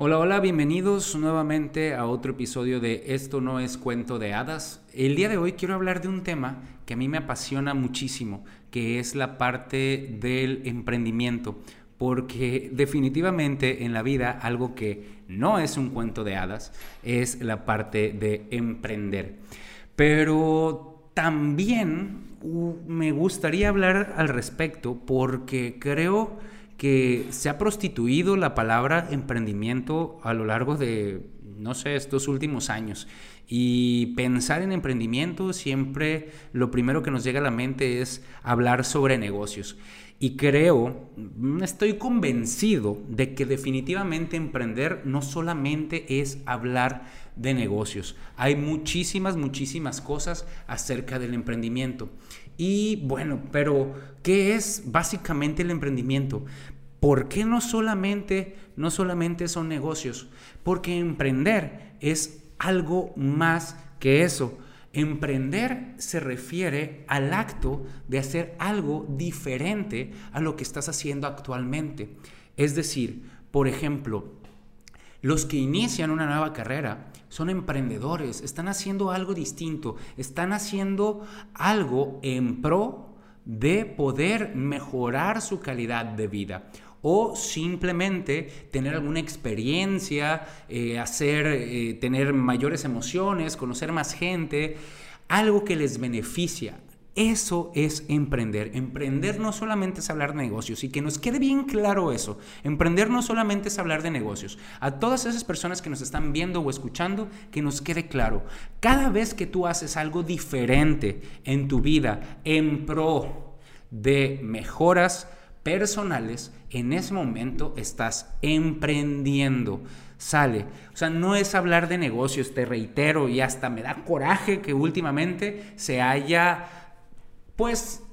Hola, hola, bienvenidos nuevamente a otro episodio de Esto no es cuento de hadas. El día de hoy quiero hablar de un tema que a mí me apasiona muchísimo, que es la parte del emprendimiento, porque definitivamente en la vida algo que no es un cuento de hadas es la parte de emprender. Pero también uh, me gustaría hablar al respecto porque creo que se ha prostituido la palabra emprendimiento a lo largo de, no sé, estos últimos años. Y pensar en emprendimiento siempre lo primero que nos llega a la mente es hablar sobre negocios. Y creo, estoy convencido de que definitivamente emprender no solamente es hablar de negocios. Hay muchísimas, muchísimas cosas acerca del emprendimiento. Y bueno, pero ¿qué es básicamente el emprendimiento? ¿Por qué no solamente, no solamente son negocios? Porque emprender es algo más que eso. Emprender se refiere al acto de hacer algo diferente a lo que estás haciendo actualmente. Es decir, por ejemplo, los que inician una nueva carrera son emprendedores, están haciendo algo distinto, están haciendo algo en pro de poder mejorar su calidad de vida o simplemente tener alguna experiencia, eh, hacer, eh, tener mayores emociones, conocer más gente, algo que les beneficia, eso es emprender. Emprender no solamente es hablar de negocios y que nos quede bien claro eso. Emprender no solamente es hablar de negocios. A todas esas personas que nos están viendo o escuchando, que nos quede claro. Cada vez que tú haces algo diferente en tu vida en pro de mejoras personales, en ese momento estás emprendiendo sale. O sea, no es hablar de negocios, te reitero, y hasta me da coraje que últimamente se haya pues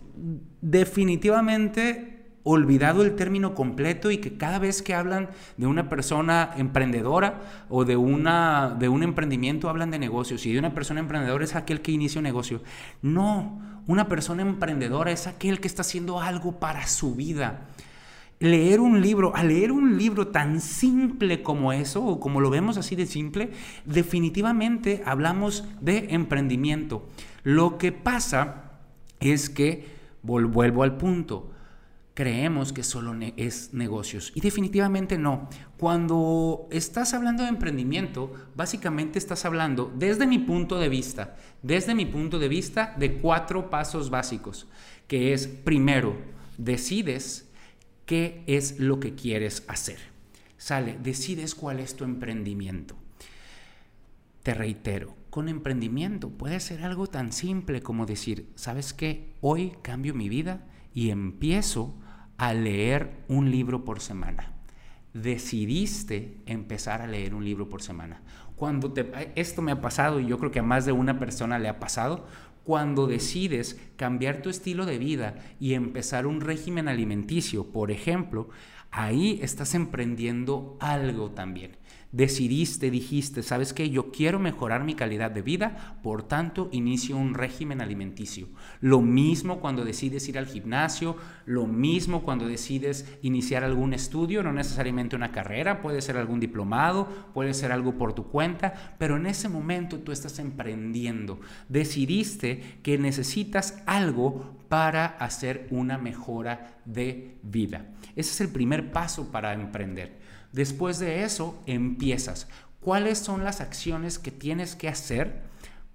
definitivamente olvidado el término completo y que cada vez que hablan de una persona emprendedora o de, una, de un emprendimiento hablan de negocios y de una persona emprendedora es aquel que inicia un negocio. No, una persona emprendedora es aquel que está haciendo algo para su vida. Leer un libro, a leer un libro tan simple como eso, o como lo vemos así de simple, definitivamente hablamos de emprendimiento. Lo que pasa es que, vuelvo al punto, creemos que solo es negocios. Y definitivamente no. Cuando estás hablando de emprendimiento, básicamente estás hablando, desde mi punto de vista, desde mi punto de vista, de cuatro pasos básicos, que es, primero, decides qué es lo que quieres hacer. Sale, decides cuál es tu emprendimiento. Te reitero, con emprendimiento puede ser algo tan simple como decir, ¿sabes qué? Hoy cambio mi vida y empiezo a leer un libro por semana. Decidiste empezar a leer un libro por semana. Cuando te, esto me ha pasado y yo creo que a más de una persona le ha pasado, cuando decides cambiar tu estilo de vida y empezar un régimen alimenticio, por ejemplo, ahí estás emprendiendo algo también decidiste, dijiste, ¿sabes qué? Yo quiero mejorar mi calidad de vida, por tanto inicio un régimen alimenticio. Lo mismo cuando decides ir al gimnasio, lo mismo cuando decides iniciar algún estudio, no necesariamente una carrera, puede ser algún diplomado, puede ser algo por tu cuenta, pero en ese momento tú estás emprendiendo. Decidiste que necesitas algo para hacer una mejora de vida. Ese es el primer paso para emprender. Después de eso, empiezas. ¿Cuáles son las acciones que tienes que hacer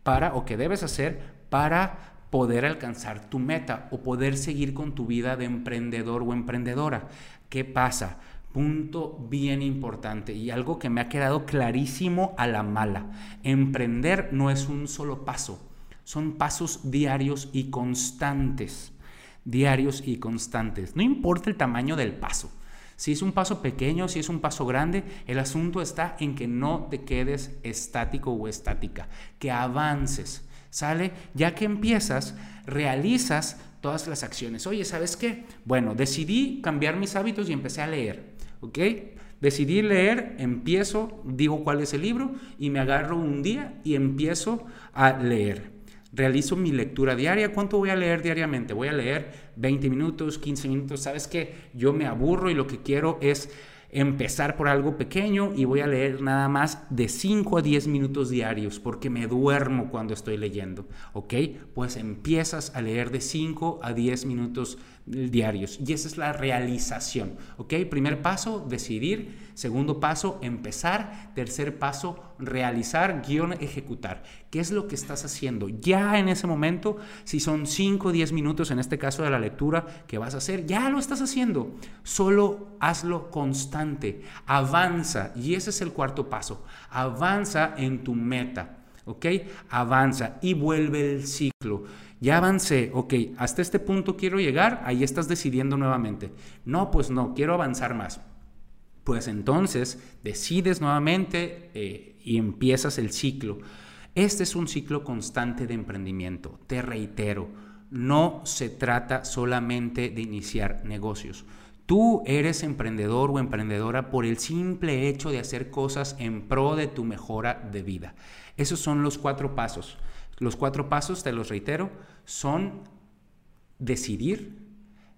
para o que debes hacer para poder alcanzar tu meta o poder seguir con tu vida de emprendedor o emprendedora? ¿Qué pasa? Punto bien importante y algo que me ha quedado clarísimo a la mala. Emprender no es un solo paso, son pasos diarios y constantes. Diarios y constantes. No importa el tamaño del paso. Si es un paso pequeño, si es un paso grande, el asunto está en que no te quedes estático o estática, que avances. ¿Sale? Ya que empiezas, realizas todas las acciones. Oye, ¿sabes qué? Bueno, decidí cambiar mis hábitos y empecé a leer. ¿Ok? Decidí leer, empiezo, digo cuál es el libro y me agarro un día y empiezo a leer. Realizo mi lectura diaria. ¿Cuánto voy a leer diariamente? Voy a leer 20 minutos, 15 minutos. ¿Sabes qué? Yo me aburro y lo que quiero es empezar por algo pequeño y voy a leer nada más de 5 a 10 minutos diarios porque me duermo cuando estoy leyendo, ¿ok? Pues empiezas a leer de 5 a 10 minutos diarios y esa es la realización, ¿ok? Primer paso, decidir. Segundo paso, empezar. Tercer paso, realizar, guion, ejecutar. ¿Qué es lo que estás haciendo? Ya en ese momento, si son 5 o 10 minutos, en este caso de la lectura, que vas a hacer, ya lo estás haciendo. Solo hazlo constante. Avanza. Y ese es el cuarto paso. Avanza en tu meta. ¿Ok? Avanza y vuelve el ciclo. Ya avancé, ok, hasta este punto quiero llegar, ahí estás decidiendo nuevamente. No, pues no, quiero avanzar más. Pues entonces decides nuevamente eh, y empiezas el ciclo. Este es un ciclo constante de emprendimiento. Te reitero, no se trata solamente de iniciar negocios. Tú eres emprendedor o emprendedora por el simple hecho de hacer cosas en pro de tu mejora de vida. Esos son los cuatro pasos. Los cuatro pasos, te los reitero, son decidir,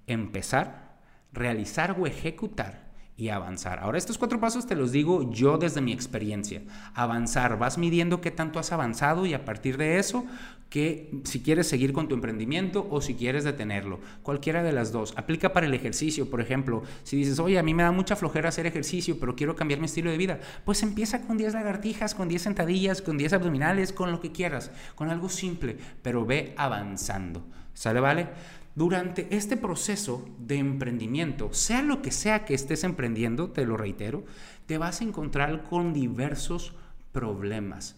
empezar, realizar o ejecutar y avanzar. Ahora, estos cuatro pasos te los digo yo desde mi experiencia. Avanzar, vas midiendo qué tanto has avanzado y a partir de eso, que si quieres seguir con tu emprendimiento o si quieres detenerlo. Cualquiera de las dos. Aplica para el ejercicio, por ejemplo. Si dices, oye, a mí me da mucha flojera hacer ejercicio, pero quiero cambiar mi estilo de vida, pues empieza con 10 lagartijas, con 10 sentadillas, con 10 abdominales, con lo que quieras, con algo simple, pero ve avanzando. ¿Sale, vale? Durante este proceso de emprendimiento, sea lo que sea que estés emprendiendo, te lo reitero, te vas a encontrar con diversos problemas.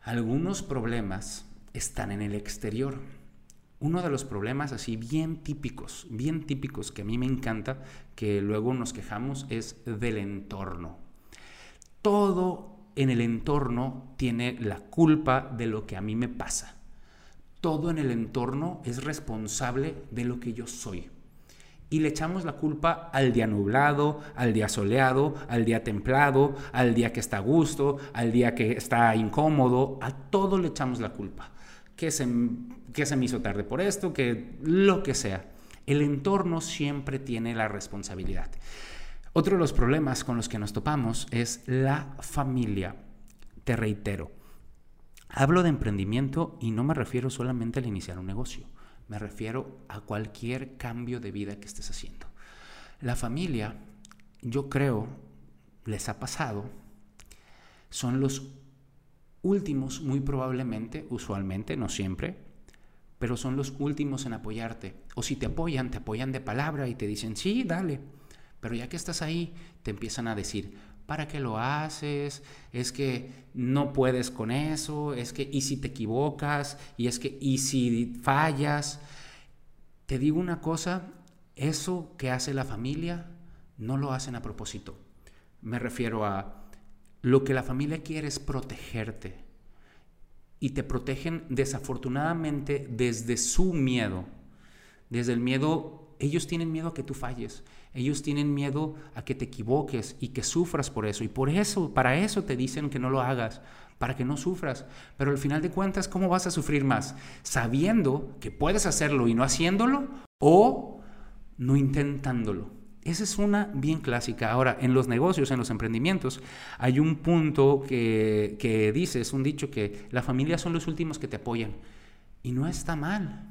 Algunos problemas están en el exterior. Uno de los problemas así bien típicos, bien típicos que a mí me encanta, que luego nos quejamos, es del entorno. Todo en el entorno tiene la culpa de lo que a mí me pasa todo en el entorno es responsable de lo que yo soy. Y le echamos la culpa al día nublado, al día soleado, al día templado, al día que está a gusto, al día que está incómodo, a todo le echamos la culpa. Que se, que se me hizo tarde por esto, que lo que sea. El entorno siempre tiene la responsabilidad. Otro de los problemas con los que nos topamos es la familia. Te reitero, Hablo de emprendimiento y no me refiero solamente al iniciar un negocio, me refiero a cualquier cambio de vida que estés haciendo. La familia, yo creo, les ha pasado, son los últimos, muy probablemente, usualmente, no siempre, pero son los últimos en apoyarte. O si te apoyan, te apoyan de palabra y te dicen, sí, dale. Pero ya que estás ahí, te empiezan a decir, ¿para qué lo haces? Es que no puedes con eso, es que y si te equivocas, y es que y si fallas. Te digo una cosa, eso que hace la familia no lo hacen a propósito. Me refiero a lo que la familia quiere es protegerte. Y te protegen desafortunadamente desde su miedo. Desde el miedo, ellos tienen miedo a que tú falles. Ellos tienen miedo a que te equivoques y que sufras por eso. Y por eso, para eso te dicen que no lo hagas, para que no sufras. Pero al final de cuentas, ¿cómo vas a sufrir más? Sabiendo que puedes hacerlo y no haciéndolo o no intentándolo. Esa es una bien clásica. Ahora, en los negocios, en los emprendimientos, hay un punto que, que dice, es un dicho que la familia son los últimos que te apoyan. Y no está mal.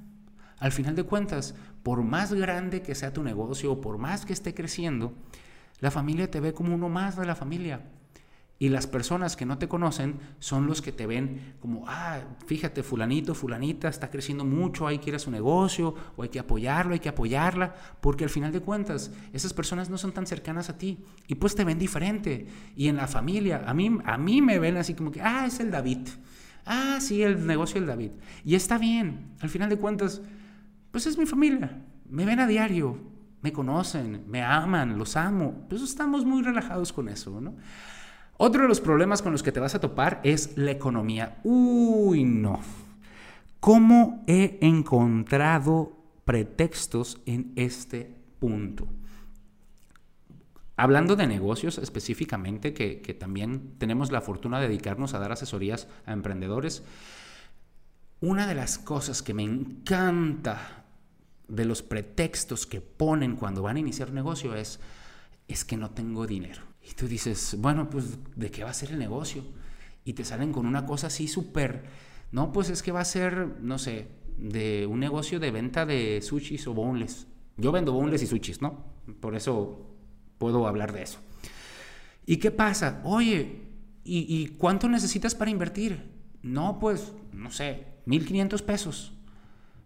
Al final de cuentas, por más grande que sea tu negocio o por más que esté creciendo, la familia te ve como uno más de la familia. Y las personas que no te conocen son los que te ven como, ah, fíjate, fulanito, fulanita está creciendo mucho, hay que ir a su negocio, o hay que apoyarlo, hay que apoyarla, porque al final de cuentas, esas personas no son tan cercanas a ti y pues te ven diferente. Y en la familia, a mí, a mí me ven así como que, ah, es el David. Ah, sí, el negocio del David. Y está bien, al final de cuentas, pues es mi familia. Me ven a diario, me conocen, me aman, los amo. Pues estamos muy relajados con eso, ¿no? Otro de los problemas con los que te vas a topar es la economía. Uy, no. ¿Cómo he encontrado pretextos en este punto? Hablando de negocios específicamente, que, que, también tenemos la fortuna de dedicarnos a dar asesorías a emprendedores, una de las cosas que me encanta de los pretextos que ponen cuando van a iniciar un negocio es, es que no tengo dinero. Y tú dices, bueno, pues ¿de qué va a ser el negocio? Y te salen con una cosa así súper, no, pues es que va a ser, no sé, de un negocio de venta de sushis o boneless. Yo vendo boneless y sushis, ¿no? Por eso puedo hablar de eso. ¿Y qué pasa? Oye, ¿y, y cuánto necesitas para invertir? No, pues, no sé, 1.500 pesos.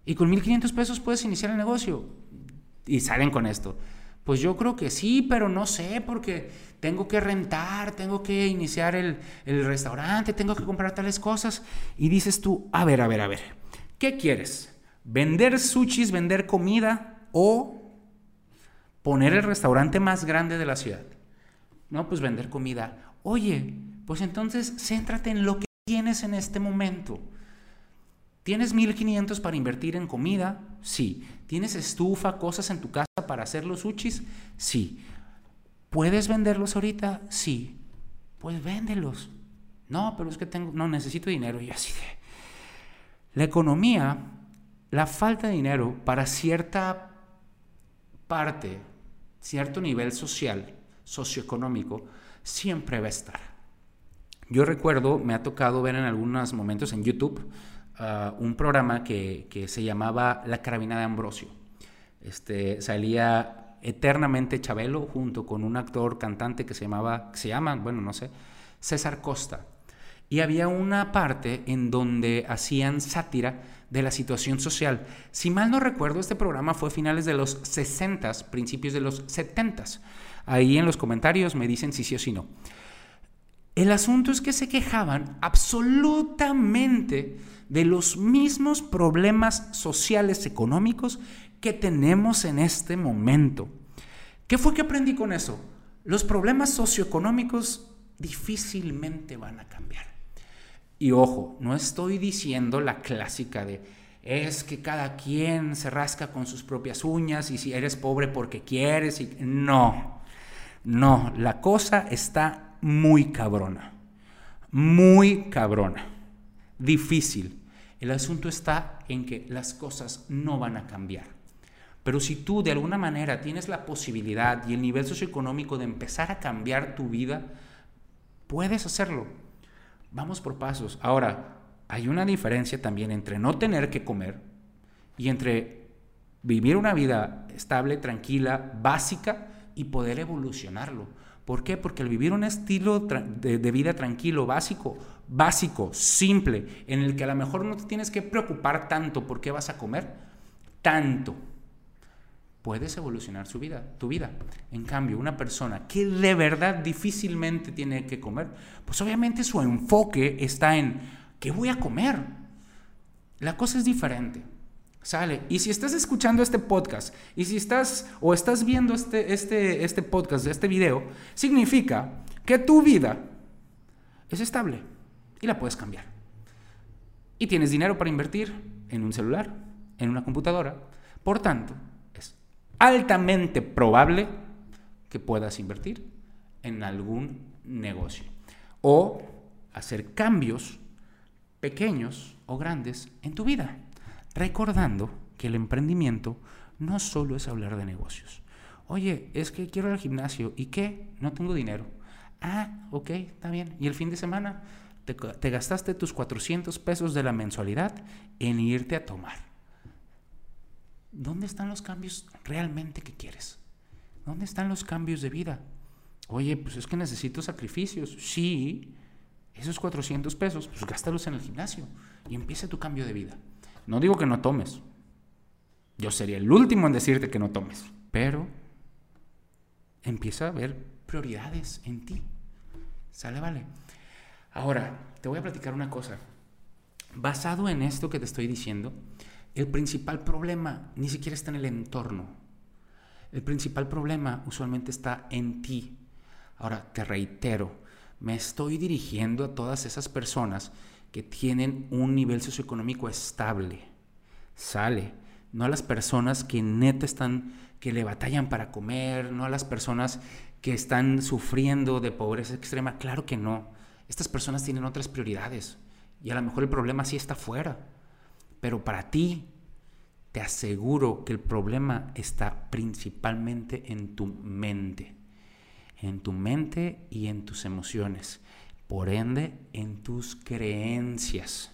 Y con 1.500 pesos puedes iniciar el negocio. Y salen con esto. Pues yo creo que sí, pero no sé, porque tengo que rentar, tengo que iniciar el, el, restaurante, tengo que comprar tales cosas. Y dices tú, a ver, a ver, a ver, ¿qué quieres? ¿Vender sushis, vender comida o poner el restaurante más grande de la ciudad. No, pues vender comida. Oye, pues entonces céntrate en lo que tienes en este momento. ¿Tienes 1500 para invertir en comida? Sí. ¿Tienes estufa, cosas en tu casa para hacer los sushis? Sí. ¿Puedes venderlos ahorita? Sí. Pues véndelos. No, pero es que tengo, no, necesito dinero. Y así de... La economía, la falta de dinero para cierta parte cierto nivel social, socioeconómico, siempre va a estar. Yo recuerdo, me ha tocado ver en algunos momentos en YouTube un programa que, que, se llamaba La Carabina de Ambrosio. Este, salía eternamente Chabelo junto con un actor cantante que se llamaba, se llama, bueno, no sé, César Costa. Y había una parte en donde hacían sátira de la situación social. Si mal no recuerdo, este programa fue a finales de los 60, principios de los 70. Ahí en los comentarios me dicen si sí o si no. El asunto es que se quejaban absolutamente de los mismos problemas sociales económicos que tenemos en este momento. ¿Qué fue que aprendí con eso? Los problemas socioeconómicos difícilmente van a cambiar. Y ojo, no estoy diciendo la clásica de es que cada quien se rasca con sus propias uñas y si eres pobre porque quieres y no. No, la cosa está muy cabrona. Muy cabrona. Difícil. El asunto está en que las cosas no van a cambiar. Pero si tú de alguna manera tienes la posibilidad y el nivel socioeconómico de empezar a cambiar tu vida, puedes hacerlo Vamos por pasos. Ahora, hay una diferencia también entre no tener que comer y entre vivir una vida estable, tranquila, básica y poder evolucionarlo. ¿Por qué? Porque al vivir un estilo de, vida tranquilo, básico, básico, simple, en el que a lo mejor no te tienes que preocupar tanto por qué vas a comer, tanto puedes evolucionar su vida, tu vida. En cambio, una persona que de verdad difícilmente tiene que comer, pues obviamente su enfoque está en ¿qué voy a comer? La cosa es diferente. Sale. Y si estás escuchando este podcast, y si estás o estás viendo este, este, este podcast, este video, significa que tu vida es estable y la puedes cambiar. Y tienes dinero para invertir en un celular, en una computadora. Por tanto, altamente probable que puedas invertir en algún negocio o hacer cambios pequeños o grandes en tu vida, recordando que el emprendimiento no solo es hablar de negocios. Oye, es que quiero ir al gimnasio y qué, no tengo dinero. Ah, ok, está bien. Y el fin de semana te, te gastaste tus 400 pesos de la mensualidad en irte a tomar. ¿dónde están los cambios realmente que quieres? ¿Dónde están los cambios de vida? Oye, pues es que necesito sacrificios. Sí, esos 400 pesos, pues gástalos en el gimnasio y empieza tu cambio de vida. No digo que no tomes. Yo sería el último en decirte que no tomes. Pero empieza a ver prioridades en ti. ¿Sale? Vale. Ahora, te voy a platicar una cosa. Basado en esto que te estoy diciendo, el principal problema ni siquiera está en el entorno. El principal problema usualmente está en ti. Ahora, te reitero, me estoy dirigiendo a todas esas personas que tienen un nivel socioeconómico estable. Sale. No a las personas que neta están, que le batallan para comer, no a las personas que están sufriendo de pobreza extrema. Claro que no. Estas personas tienen otras prioridades. Y a lo mejor el problema sí está fuera. Pero para ti, te aseguro que el problema está principalmente en tu mente. En tu mente y en tus emociones. Por ende, en tus creencias.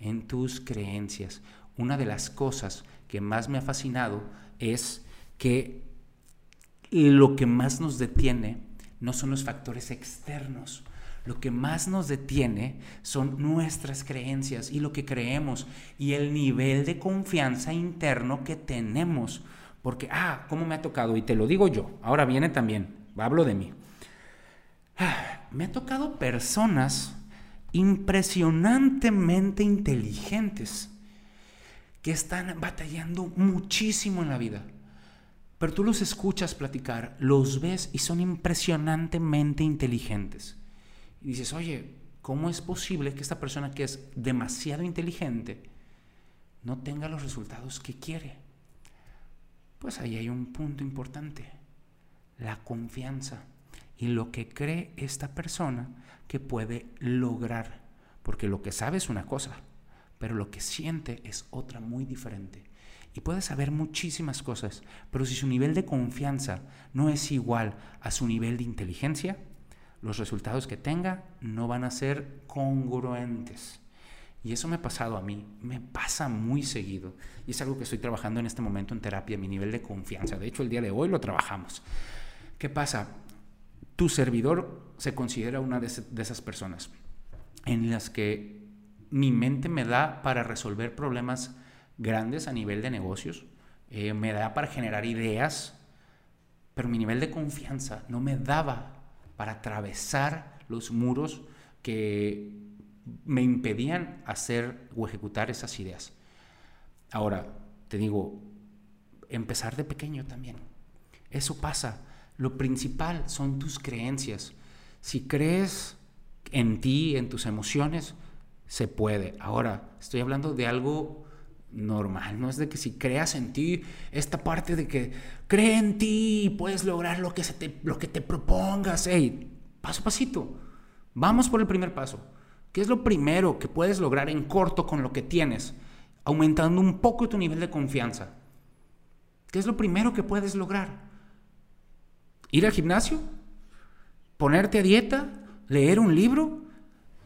En tus creencias. Una de las cosas que más me ha fascinado es que lo que más nos detiene no son los factores externos, lo que más nos detiene son nuestras creencias y lo que creemos y el nivel de confianza interno que tenemos. Porque, ah, ¿cómo me ha tocado? Y te lo digo yo, ahora viene también, hablo de mí. Ah, me ha tocado personas impresionantemente inteligentes que están batallando muchísimo en la vida. Pero tú los escuchas platicar, los ves y son impresionantemente inteligentes. Y dices, oye, ¿cómo es posible que esta persona que es demasiado inteligente no tenga los resultados que quiere? Pues ahí hay un punto importante, la confianza y lo que cree esta persona que puede lograr. Porque lo que sabe es una cosa, pero lo que siente es otra muy diferente. Y puede saber muchísimas cosas, pero si su nivel de confianza no es igual a su nivel de inteligencia, los resultados que tenga no van a ser congruentes. Y eso me ha pasado a mí, me pasa muy seguido. Y es algo que estoy trabajando en este momento en terapia, mi nivel de confianza. De hecho, el día de hoy lo trabajamos. ¿Qué pasa? Tu servidor se considera una de, esas personas en las que mi mente me da para resolver problemas grandes a nivel de negocios, eh, me da para generar ideas, pero mi nivel de confianza no me daba para atravesar los muros que me impedían hacer o ejecutar esas ideas. Ahora, te digo, empezar de pequeño también. Eso pasa. Lo principal son tus creencias. Si crees en ti, en tus emociones, se puede. Ahora, estoy hablando de algo normal, no es de que si creas en ti, esta parte de que cree en ti puedes lograr lo que, se te, lo que te propongas, hey, paso a pasito, vamos por el primer paso. ¿Qué es lo primero que puedes lograr en corto con lo que tienes? Aumentando un poco tu nivel de confianza. ¿Qué es lo primero que puedes lograr? ¿Ir al gimnasio? ¿Ponerte a dieta? ¿Leer un libro?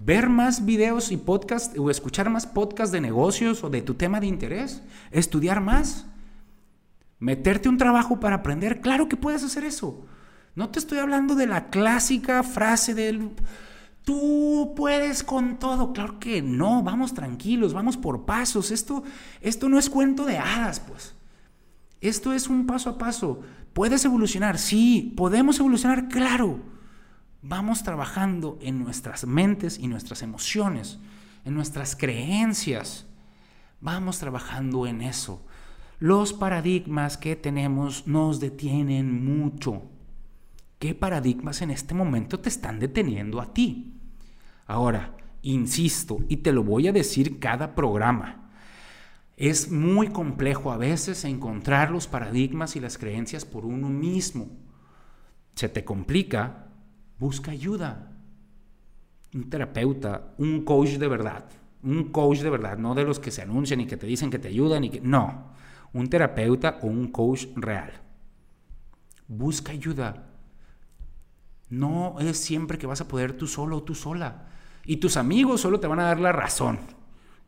ver más videos y podcasts o escuchar más podcasts de negocios o de tu tema de interés, estudiar más, meterte un trabajo para aprender, claro que puedes hacer eso. No te estoy hablando de la clásica frase del tú puedes con todo, claro que no, vamos tranquilos, vamos por pasos, esto esto no es cuento de hadas, pues. Esto es un paso a paso. ¿Puedes evolucionar? Sí, podemos evolucionar, claro vamos trabajando en nuestras mentes y nuestras emociones, en nuestras creencias. Vamos trabajando en eso. Los paradigmas que tenemos nos detienen mucho. ¿Qué paradigmas en este momento te están deteniendo a ti? Ahora, insisto, y te lo voy a decir cada programa, es muy complejo a veces encontrar los paradigmas y las creencias por uno mismo. Se te complica Busca ayuda. Un terapeuta, un coach de verdad. Un coach de verdad, no de los que se anuncian y que te dicen que te ayudan y que... No, un terapeuta o un coach real. Busca ayuda. No es siempre que vas a poder tú solo o tú sola. Y tus amigos solo te van a dar la razón.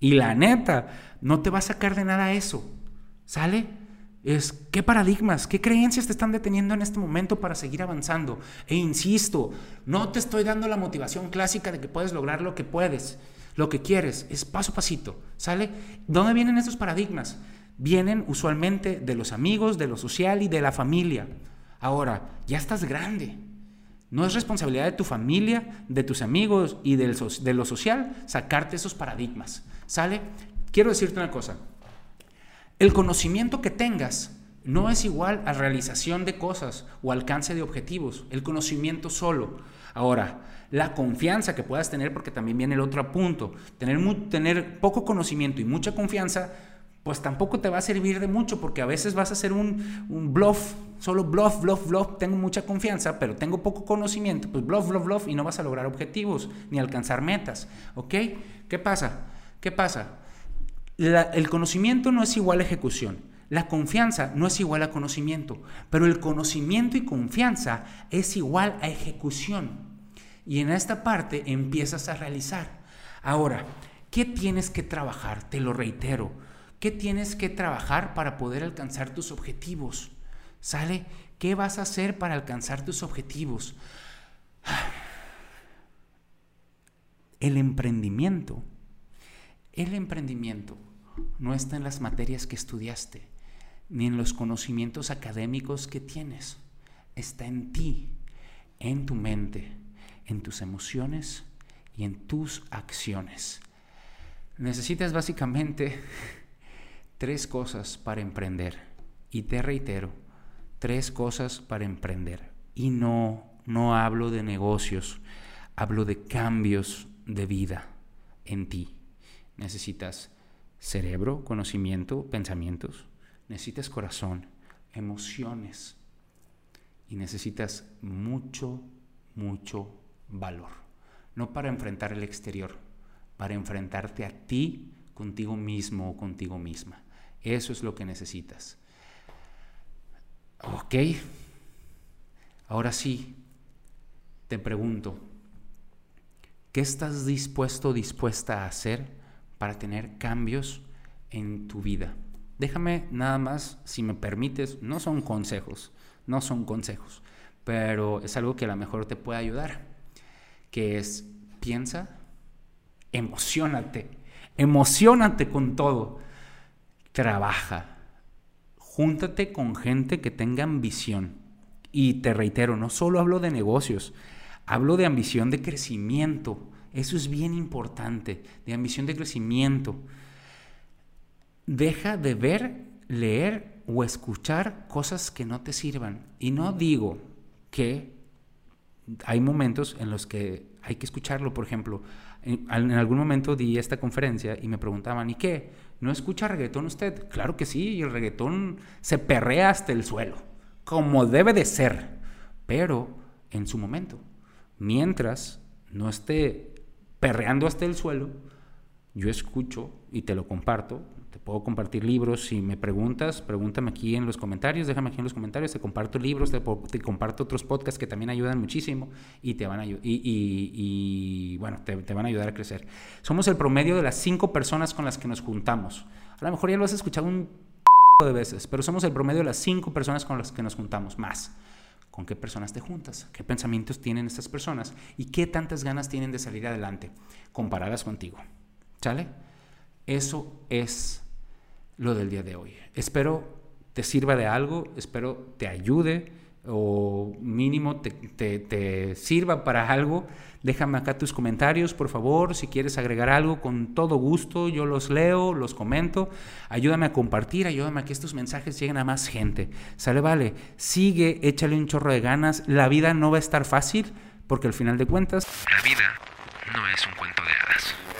Y la neta, no te va a sacar de nada eso. ¿Sale? es qué paradigmas, qué creencias te están deteniendo en este momento para seguir avanzando. E insisto, no te estoy dando la motivación clásica de que puedes lograr lo que puedes, lo que quieres, es paso a pasito, ¿sale? ¿Dónde vienen estos paradigmas? Vienen usualmente de los amigos, de lo social y de la familia. Ahora, ya estás grande. No es responsabilidad de tu familia, de tus amigos y de lo social sacarte esos paradigmas. ¿Sale? Quiero decirte una cosa. El conocimiento que tengas no es igual a realización de cosas o alcance de objetivos, el conocimiento solo. Ahora, la confianza que puedas tener, porque también viene el otro punto, tener, tener poco conocimiento y mucha confianza, pues tampoco te va a servir de mucho, porque a veces vas a hacer un, bluff, solo bluff, bluff, bluff, tengo mucha confianza, pero tengo poco conocimiento, pues bluff, bluff, bluff, y no vas a lograr objetivos ni alcanzar metas, ¿ok? ¿Qué pasa? ¿Qué pasa? el conocimiento no es igual a ejecución. La confianza no es igual a conocimiento, pero el conocimiento y confianza es igual a ejecución. Y en esta parte empiezas a realizar. Ahora, ¿qué tienes que trabajar? Te lo reitero. ¿Qué tienes que trabajar para poder alcanzar tus objetivos? ¿Sale? ¿Qué vas a hacer para alcanzar tus objetivos? El emprendimiento. El emprendimiento no está en las materias que estudiaste, ni en los conocimientos académicos que tienes. Está en ti, en tu mente, en tus emociones y en tus acciones. Necesitas básicamente tres cosas para emprender. Y te reitero, tres cosas para emprender. Y no, no hablo de negocios, hablo de cambios de vida en ti. Necesitas cerebro, conocimiento, pensamientos. Necesitas corazón, emociones. Y necesitas mucho, mucho valor. No para enfrentar el exterior, para enfrentarte a ti contigo mismo o contigo misma. Eso es lo que necesitas. Ok. Ahora sí, te pregunto, ¿qué estás dispuesto dispuesta a hacer para tener cambios en tu vida? Déjame nada más, si me permites, no son consejos, no son consejos, pero es algo que a lo mejor te puede ayudar que es piensa, emocionate, emocionate con todo, trabaja, júntate con gente que tenga ambición. Y te reitero, no solo hablo de negocios, hablo de ambición de crecimiento. Eso es bien importante, de ambición de crecimiento. Deja de ver, leer o escuchar cosas que no te sirvan. Y no digo que hay momentos en los que hay que escucharlo. Por ejemplo, en, algún momento di esta conferencia y me preguntaban, ¿y qué? ¿No escucha reggaetón usted? Claro que sí, y el reggaetón se perrea hasta el suelo, como debe de ser, pero en su momento. Mientras no esté perreando hasta el suelo, yo escucho y te lo comparto te puedo compartir libros. Si me preguntas, pregúntame aquí en los comentarios, déjame aquí en los comentarios, te comparto libros, te, comparto otros podcasts que también ayudan muchísimo y te van a, y, y, bueno, te, te, van a ayudar a crecer. Somos el promedio de las cinco personas con las que nos juntamos. A lo mejor ya lo has escuchado un de veces, pero somos el promedio de las cinco personas con las que nos juntamos, más. ¿Con qué personas te juntas? ¿Qué pensamientos tienen estas personas? ¿Y qué tantas ganas tienen de salir adelante comparadas contigo? ¿Sale? Eso es lo del día de hoy. Espero te sirva de algo, espero te ayude o mínimo te, sirva para algo. Déjame acá tus comentarios, por favor. Si quieres agregar algo, con todo gusto, yo los leo, los comento. Ayúdame a compartir, ayúdame a que estos mensajes lleguen a más gente. Sale, vale. Sigue, échale un chorro de ganas. La vida no va a estar fácil, porque al final de cuentas... La vida no es un cuento de hadas.